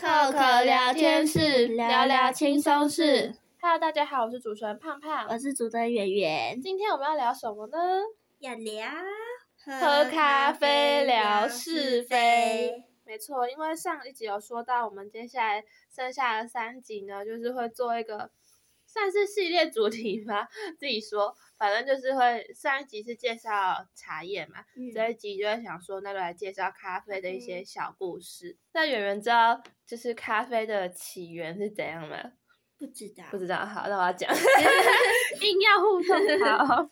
透可聊天室，聊聊轻松事。Hello，大家好，我是主持人胖胖，我是主持人圆圆。今天我们要聊什么呢？要聊喝咖啡聊是非。没错，因为上一集有说到，我们接下来剩下的三集呢，就是会做一个。算是系列主题吗？自己说，反正就是会上一集是介绍茶叶嘛，嗯、这一集就会想说，那就来介绍咖啡的一些小故事。嗯、那有人知道就是咖啡的起源是怎样吗？不知道，不知道。好，那我要讲，硬要互动。好，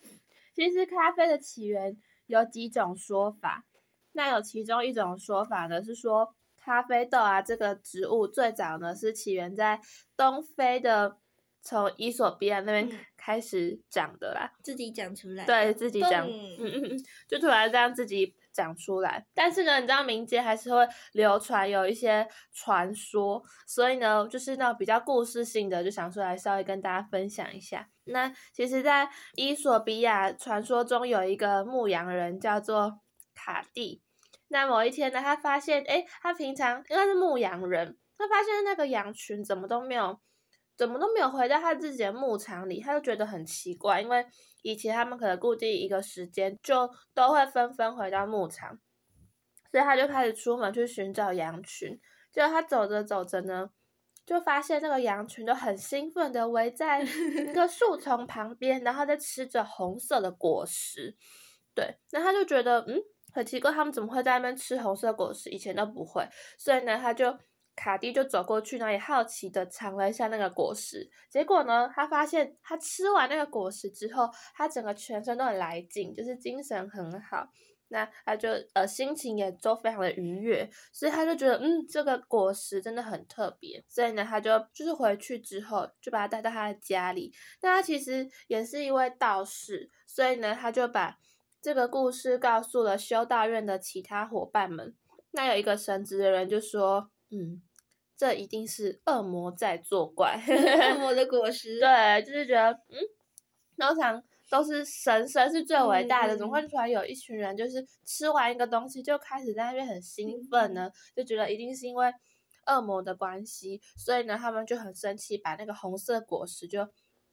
其实咖啡的起源有几种说法，那有其中一种说法呢是说，咖啡豆啊这个植物最早呢是起源在东非的。从伊索比亚那边开始讲的啦，自己讲出来，对自己讲，嗯嗯嗯，就突然这样自己讲出来。但是呢，你知道民间还是会流传有一些传说，所以呢，就是那种比较故事性的，就想出来稍微跟大家分享一下。那其实，在伊索比亚传说中有一个牧羊人叫做卡蒂。那某一天呢，他发现，诶，他平常应该是牧羊人，他发现那个羊群怎么都没有。怎么都没有回到他自己的牧场里，他就觉得很奇怪，因为以前他们可能固定一个时间就都会纷纷回到牧场，所以他就开始出门去寻找羊群。结果他走着走着呢，就发现那个羊群都很兴奋的围在一个树 丛旁边，然后在吃着红色的果实。对，那他就觉得嗯很奇怪，他们怎么会在那边吃红色果实？以前都不会，所以呢他就。卡蒂就走过去，然后也好奇的尝了一下那个果实。结果呢，他发现他吃完那个果实之后，他整个全身都很来劲，就是精神很好。那他就呃心情也都非常的愉悦，所以他就觉得嗯这个果实真的很特别。所以呢，他就就是回去之后就把它带到他的家里。那他其实也是一位道士，所以呢，他就把这个故事告诉了修道院的其他伙伴们。那有一个神职的人就说。嗯，这一定是恶魔在作怪。恶魔的果实，对，就是觉得，嗯，通常都是神，神是最伟大的，怎么会突然有一群人就是吃完一个东西就开始在那边很兴奋呢？就觉得一定是因为恶魔的关系，所以呢，他们就很生气，把那个红色果实就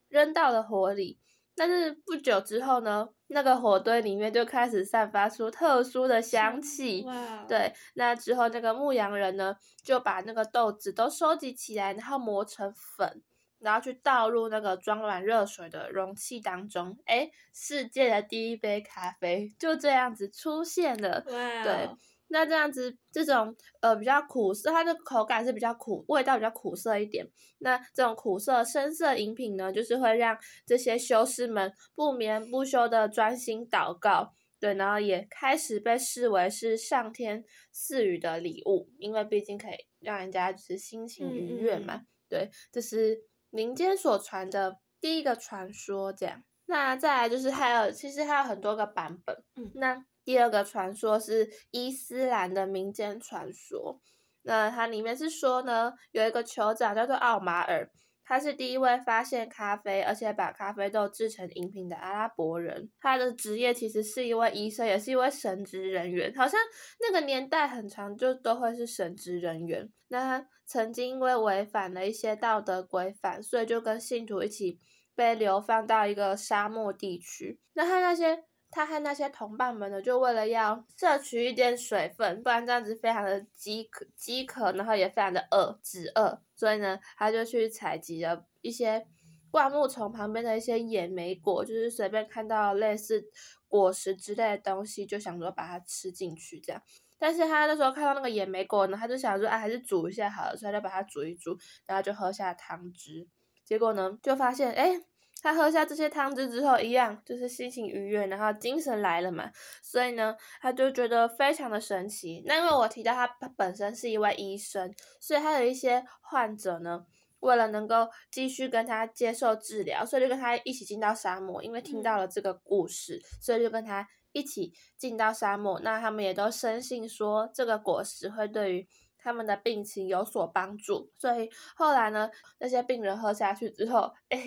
扔到了火里。但是不久之后呢，那个火堆里面就开始散发出特殊的香气。哇！对，那之后那个牧羊人呢，就把那个豆子都收集起来，然后磨成粉，然后去倒入那个装满热水的容器当中。诶，世界的第一杯咖啡就这样子出现了。哇！对。那这样子，这种呃比较苦涩，它的口感是比较苦，味道比较苦涩一点。那这种苦涩深色饮品呢，就是会让这些修士们不眠不休的专心祷告，对，然后也开始被视为是上天赐予的礼物，因为毕竟可以让人家就是心情愉悦嘛。嗯嗯对，这是民间所传的第一个传说，这样。那再来就是还有，其实还有很多个版本，嗯，那。第二个传说是伊斯兰的民间传说，那它里面是说呢，有一个酋长叫做奥马尔，他是第一位发现咖啡，而且把咖啡豆制成饮品的阿拉伯人。他的职业其实是一位医生，也是一位神职人员，好像那个年代很长就都会是神职人员。那他曾经因为违反了一些道德规范，所以就跟信徒一起被流放到一个沙漠地区。那他那些。他和那些同伴们呢，就为了要摄取一点水分，不然这样子非常的饥渴，饥渴，然后也非常的饿，止饿，所以呢，他就去采集了一些灌木丛旁边的一些野莓果，就是随便看到类似果实之类的东西，就想说把它吃进去这样。但是他那时候看到那个野莓果呢，他就想说，啊，还是煮一下好了，所以就把它煮一煮，然后就喝下汤汁，结果呢，就发现，哎。他喝下这些汤汁之后，一样就是心情愉悦，然后精神来了嘛，所以呢，他就觉得非常的神奇。那因为我提到他本身是一位医生，所以他有一些患者呢，为了能够继续跟他接受治疗，所以就跟他一起进到沙漠。因为听到了这个故事，嗯、所以就跟他一起进到沙漠。那他们也都深信说，这个果实会对于他们的病情有所帮助，所以后来呢，那些病人喝下去之后，哎，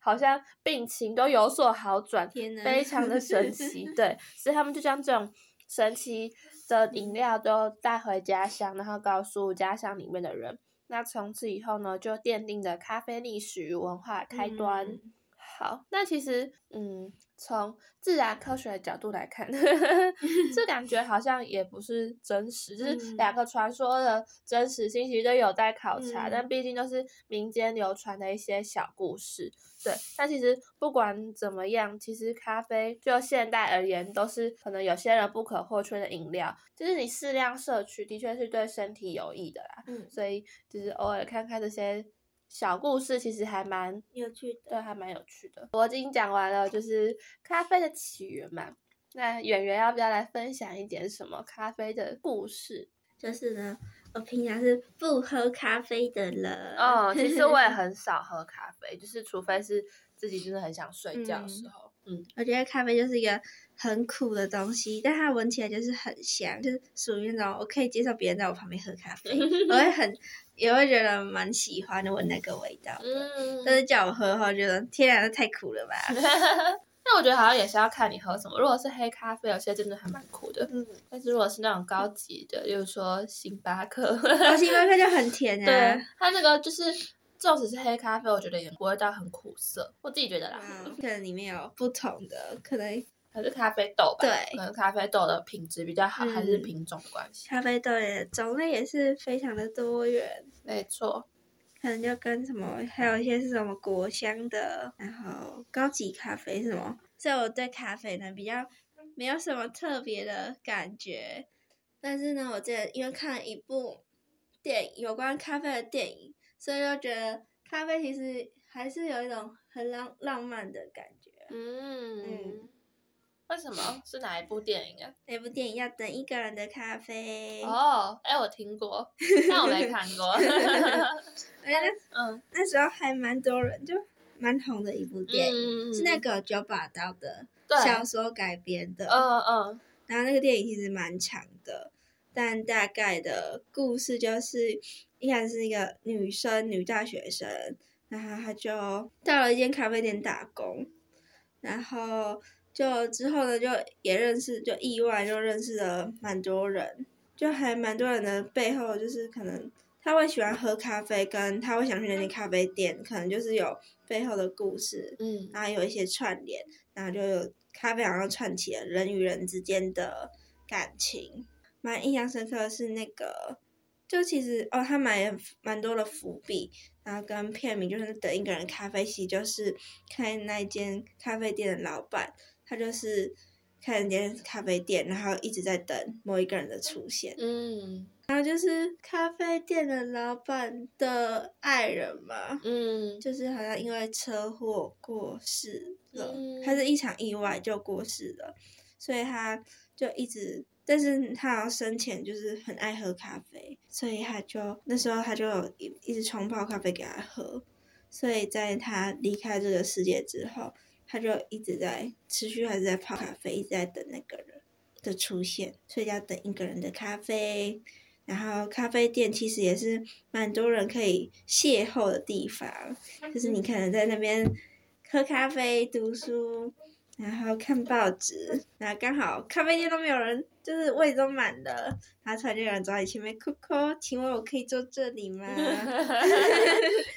好像病情都有所好转，非常的神奇。对，所以他们就将这种神奇的饮料都带回家乡，然后告诉家乡里面的人。那从此以后呢，就奠定了咖啡历史与文化开端。嗯、好，那其实，嗯。从自然科学的角度来看，这感觉好像也不是真实，就是两个传说的真实性其实都有待考察。嗯、但毕竟都是民间流传的一些小故事，对。但其实不管怎么样，其实咖啡就现代而言，都是可能有些人不可或缺的饮料。就是你适量摄取，的确是对身体有益的啦。嗯。所以就是偶尔看看这些。小故事其实还蛮有趣的，对，还蛮有趣的。我已经讲完了，就是咖啡的起源嘛。那圆圆要不要来分享一点什么咖啡的故事？就是呢，我平常是不喝咖啡的人。哦，其实我也 很少喝咖啡，就是除非是自己真的很想睡觉的时候。嗯，嗯，我觉得咖啡就是一个很苦的东西，但它闻起来就是很香，就是属于那种我可以接受别人在我旁边喝咖啡，我会很。也会觉得蛮喜欢的，闻那个味道。嗯，但是叫我喝的话，觉得天然的太苦了吧。那我觉得好像也是要看你喝什么。如果是黑咖啡，有些真的还蛮苦的。嗯。但是如果是那种高级的，比如说星巴克，哦，星巴克就很甜啊。对，它那个就是，纵使是黑咖啡，我觉得也不会到很苦涩。我自己觉得啦。可能里面有不同的，可能。还是咖啡豆吧，对，可能咖啡豆的品质比较好，嗯、还是品种的关系。咖啡豆也种类也是非常的多元，没错。可能就跟什么，还有一些是什么果香的，然后高级咖啡什么？所以我对咖啡呢比较没有什么特别的感觉。但是呢，我记得因为看了一部电影，有关咖啡的电影，所以就觉得咖啡其实还是有一种很浪浪漫的感觉。嗯。嗯为什么 是哪一部电影啊？哪部电影要等一个人的咖啡。哦，哎，我听过，但我没看过。哎，嗯，那时候还蛮多人，就蛮红的一部电影，嗯、是那个九把刀的小说改编的。嗯嗯。然后那个电影其实蛮长的，但大概的故事就是，一开始是一个女生，女大学生，然后她就到了一间咖啡店打工，然后。就之后呢，就也认识，就意外就认识了蛮多人，就还蛮多人的背后，就是可能他会喜欢喝咖啡，跟他会想去那间咖啡店，可能就是有背后的故事，嗯，然后有一些串联，然后就有咖啡好像串起了人与人之间的感情，蛮印象深刻的是那个，就其实哦，他买蛮多的伏笔，然后跟片名就是等一个人咖啡，席就是开那间咖啡店的老板。他就是开一间咖啡店，然后一直在等某一个人的出现。嗯，然后就是咖啡店的老板的爱人嘛。嗯，就是好像因为车祸过世了，嗯、他是一场意外就过世了，所以他就一直，但是他好像生前就是很爱喝咖啡，所以他就那时候他就一一直冲泡咖啡给他喝，所以在他离开这个世界之后。他就一直在持续还是在泡咖啡，一直在等那个人的出现，所以要等一个人的咖啡。然后咖啡店其实也是蛮多人可以邂逅的地方，就是你可能在那边喝咖啡、读书。然后看报纸，然后刚好咖啡店都没有人，就是位置都满了，然后突然就有人走到你前面，Coco，请问我可以坐这里吗？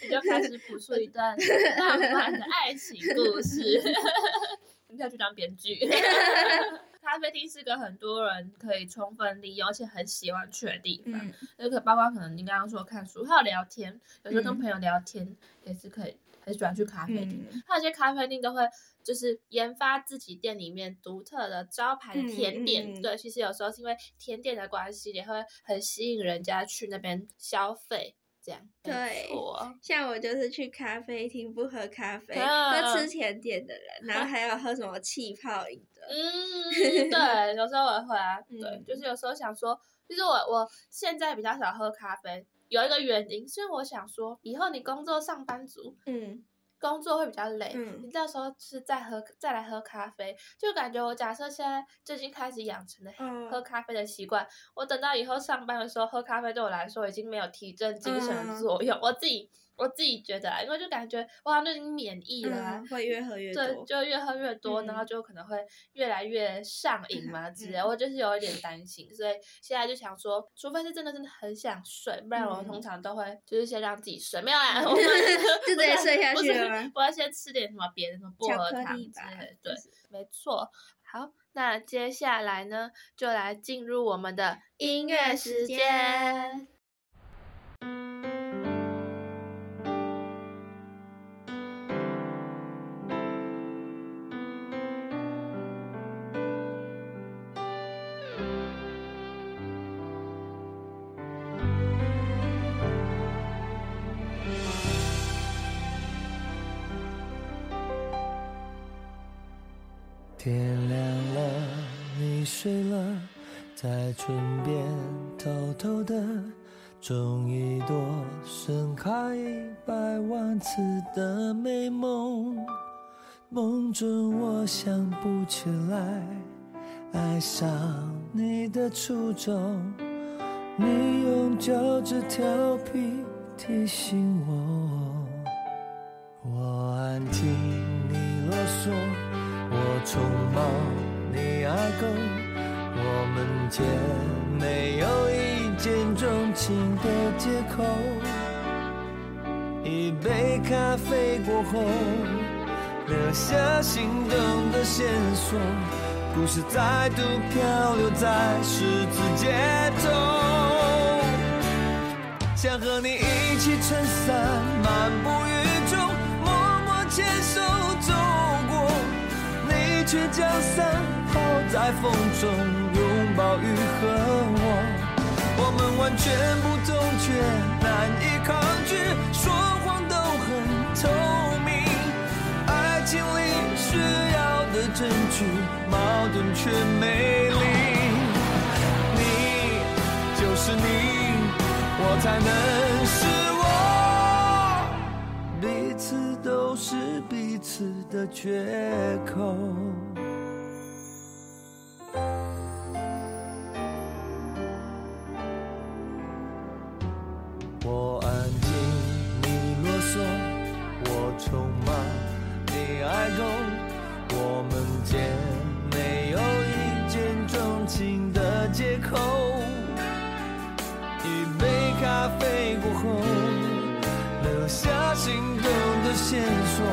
你就开始谱出一段浪漫的爱情故事，你要去当编剧。咖啡厅是个很多人可以充分利用，而且很喜欢去的地方。那个、嗯、包括可能你刚刚说看书，还有聊天，有时候跟朋友聊天也是可以。很喜欢去咖啡厅，还有、嗯、些咖啡厅都会就是研发自己店里面独特的招牌的甜点。对，其实有时候是因为甜点的关系，也会很吸引人家去那边消费。这样对，像我就是去咖啡厅不喝咖啡，喝吃甜点的人，然后还有喝什么气泡饮的。嗯，对，有时候我也会啊。对，嗯、就是有时候想说，其实我我现在比较少喝咖啡。有一个原因，是我想说，以后你工作上班族，嗯，工作会比较累，嗯，你到时候是再喝再来喝咖啡，就感觉我假设现在最近开始养成了喝咖啡的习惯，我等到以后上班的时候喝咖啡，对我来说已经没有提振精神的作用，我自己我自己觉得啊，因为就感觉我好像就已经免疫了，嗯，会越喝越多，对，就越喝越多，嗯、然后就可能会越来越上瘾嘛之类，嗯、我就是有一点担心，所以现在就想说，除非是真的真的很想睡，不然我通常都会就是先让自己睡，没有啦，我们 就直接睡下去了我，我要先吃点什么别的什么薄荷糖之类，对，没错。好，那接下来呢，就来进入我们的音乐时间。我想不起来爱上你的初衷，你用脚趾调皮提醒我，我安静，你啰嗦。我宠冒你爱狗，我们间没有一见钟情的借口。一杯咖啡过后，留下心动的线索，故事再度漂流在十字街头。想和你一起撑伞漫步雨中，默默牵手走过，你。却将伞抛在风中，拥抱雨和我。我们完全不同，却难以抗拒，说谎都很透证据，矛盾却美丽。你就是你，我才能是我，彼此都是彼此的缺口。我安静，你啰嗦；我匆忙，你爱够线索，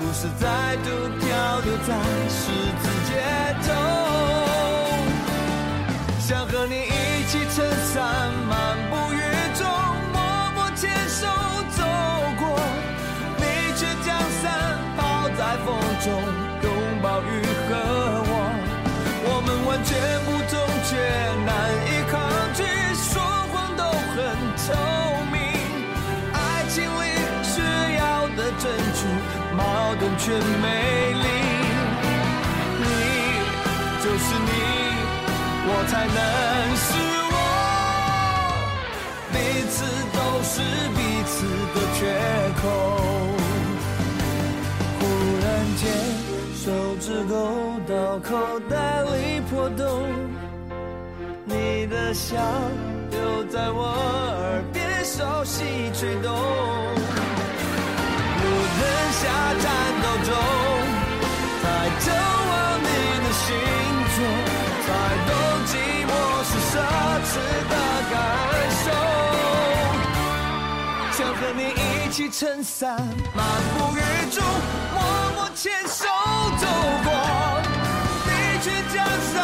故事再度漂流在十字街头，想和你一起撑伞漫步雨中，默默牵手走过，你却将伞抛在风中，矛盾却美丽，你就是你，我才能是我，彼此都是彼此的缺口。忽然间，手指勾到口袋里破洞，你的笑又在我耳边熟悉吹动。下战斗中，才走完你的星座，才懂寂寞是奢侈的感受。想和你一起撑伞，漫步雨中，默默牵手走过，你却将伞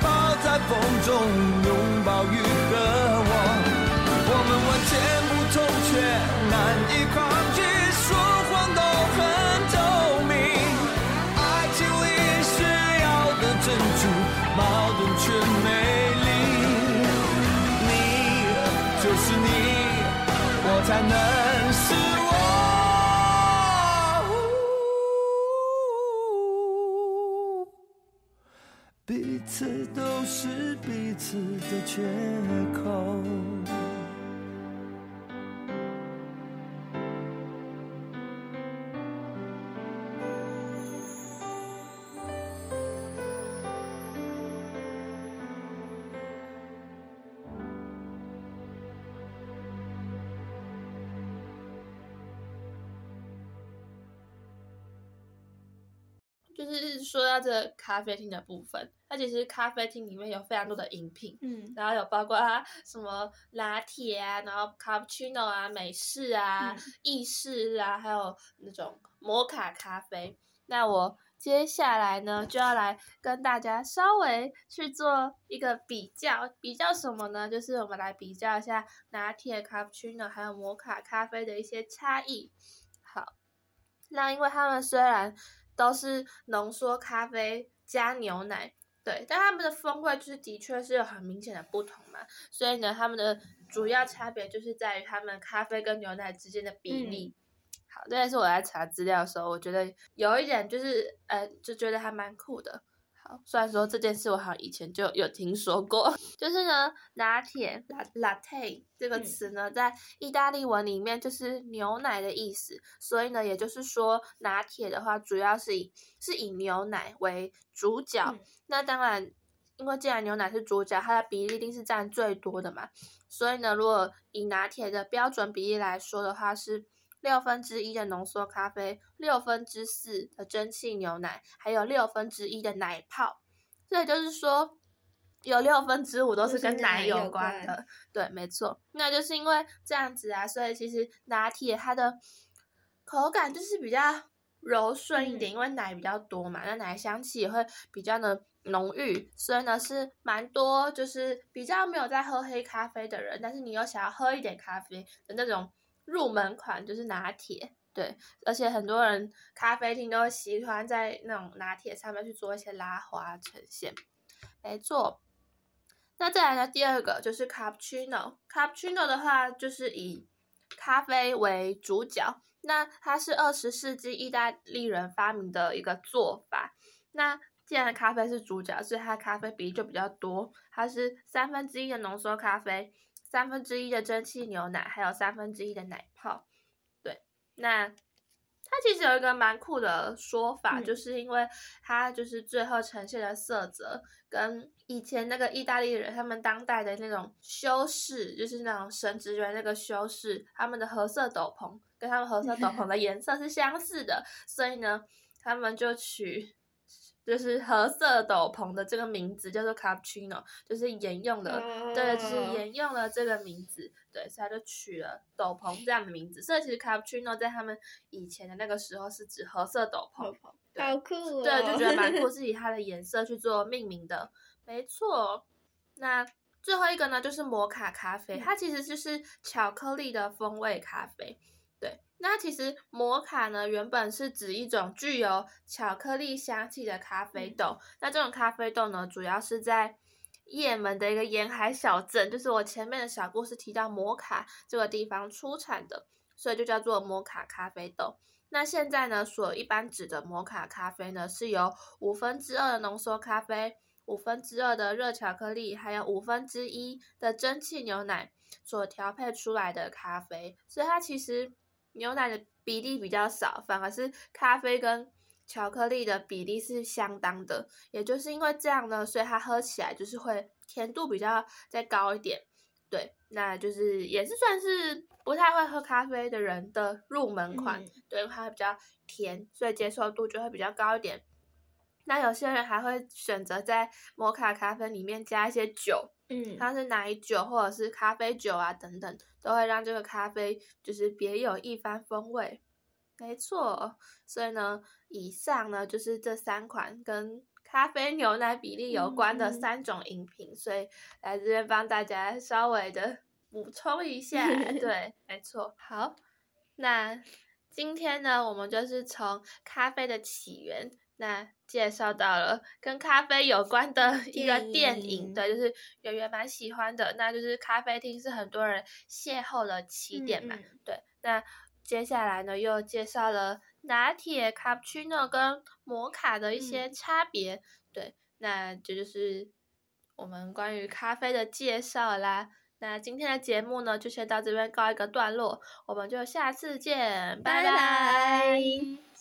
抛在风中，拥抱雨和我，我们完全不才能是我，彼此都是彼此的缺口。就是说到这个咖啡厅的部分，它其实咖啡厅里面有非常多的饮品，嗯，然后有包括什么拿铁啊，然后卡布奇诺啊、美式啊、嗯、意式啊，还有那种摩卡咖啡。那我接下来呢，就要来跟大家稍微去做一个比较，比较什么呢？就是我们来比较一下拿铁、卡布奇诺还有摩卡咖啡的一些差异。好，那因为他们虽然都是浓缩咖啡加牛奶，对，但他们的风味就是的确是有很明显的不同嘛，所以呢，他们的主要差别就是在于他们咖啡跟牛奶之间的比例。嗯、好，这也是我在查资料的时候，我觉得有一点就是，呃，就觉得还蛮酷的。好，虽然说这件事我好像以前就有听说过，就是呢，拿铁 （latte） 这个词呢，在意大利文里面就是牛奶的意思，所以呢，也就是说拿铁的话，主要是以是以牛奶为主角。嗯、那当然，因为既然牛奶是主角，它的比例一定是占最多的嘛，所以呢，如果以拿铁的标准比例来说的话是。六分之一的浓缩咖啡，六分之四的蒸汽牛奶，还有六分之一的奶泡，所以就是说，有六分之五都是跟奶有关的。对，没错。那就是因为这样子啊，所以其实拿铁它的口感就是比较柔顺一点，嗯、因为奶比较多嘛，那奶香气也会比较的浓郁，所以呢是蛮多，就是比较没有在喝黑咖啡的人，但是你又想要喝一点咖啡的那种。入门款就是拿铁，对，而且很多人咖啡厅都会喜欢在那种拿铁上面去做一些拉花呈现，没错。那再来呢，第二个就是 cappuccino，cappuccino 的话就是以咖啡为主角，那它是二十世纪意大利人发明的一个做法。那既然咖啡是主角，所以它的咖啡比例就比较多，它是三分之一的浓缩咖啡。三分之一的蒸汽牛奶，还有三分之一的奶泡，对，那它其实有一个蛮酷的说法，嗯、就是因为它就是最后呈现的色泽跟以前那个意大利人他们当代的那种修饰，就是那种神职人那个修饰，他们的褐色斗篷跟他们褐色斗篷的颜色是相似的，所以呢，他们就取。就是褐色斗篷的这个名字叫做 cappuccino，就是沿用的，哦、对，就是沿用了这个名字，对，所以他就取了斗篷这样的名字。所以其实 cappuccino 在他们以前的那个时候是指褐色斗篷，对好酷哦，对，就觉得蛮酷，是以它的颜色去做命名的，没错。那最后一个呢，就是摩卡咖啡，它其实就是巧克力的风味咖啡。那其实摩卡呢，原本是指一种具有巧克力香气的咖啡豆。那这种咖啡豆呢，主要是在也门的一个沿海小镇，就是我前面的小故事提到摩卡这个地方出产的，所以就叫做摩卡咖啡豆。那现在呢，所一般指的摩卡咖啡呢，是由五分之二的浓缩咖啡、五分之二的热巧克力，还有五分之一的蒸汽牛奶所调配出来的咖啡，所以它其实。牛奶的比例比较少，反而是咖啡跟巧克力的比例是相当的，也就是因为这样呢，所以它喝起来就是会甜度比较再高一点。对，那就是也是算是不太会喝咖啡的人的入门款，嗯、对，它会比较甜，所以接受度就会比较高一点。那有些人还会选择在摩卡咖啡里面加一些酒。嗯，它是奶酒或者是咖啡酒啊，等等，都会让这个咖啡就是别有一番风味。没错，所以呢，以上呢就是这三款跟咖啡牛奶比例有关的三种饮品，嗯、所以来这边帮大家稍微的补充一下。对，没错。好，那今天呢，我们就是从咖啡的起源。那介绍到了跟咖啡有关的一个电影，对，就是圆圆蛮喜欢的，那就是咖啡厅是很多人邂逅的起点嘛，嗯、对。那接下来呢，又介绍了拿铁、卡布奇诺跟摩卡的一些差别，嗯、对。那这就是我们关于咖啡的介绍啦。那今天的节目呢，就先到这边告一个段落，我们就下次见，拜拜。拜拜。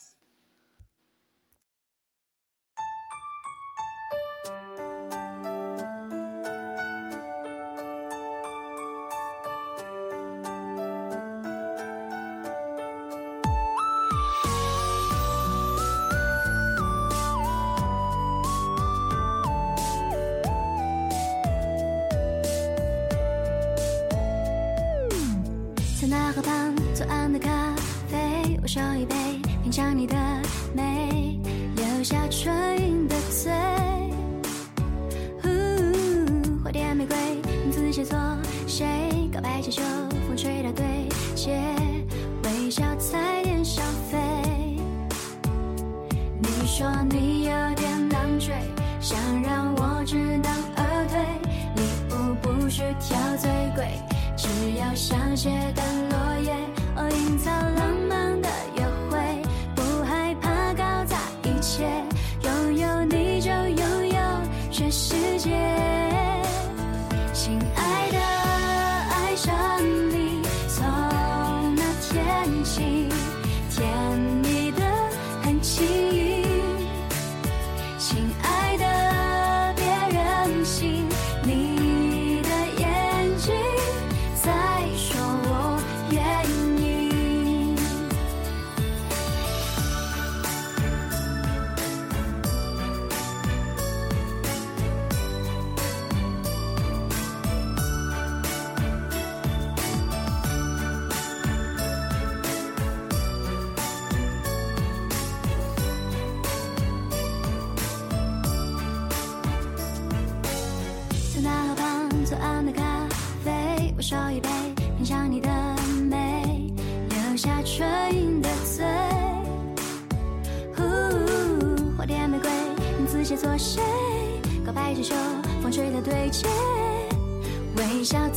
想写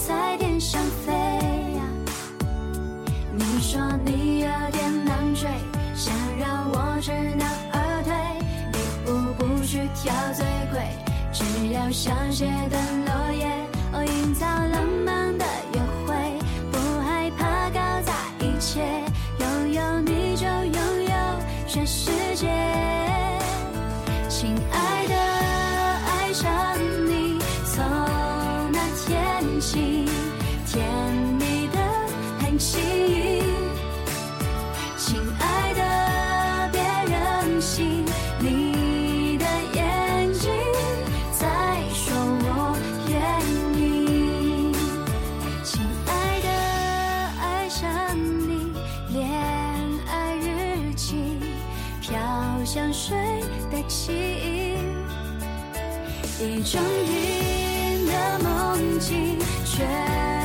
在天上飞呀，你说你有点难追，想让我知难而退。礼物不需挑最贵，只要香榭的。起，一整夜的梦境却。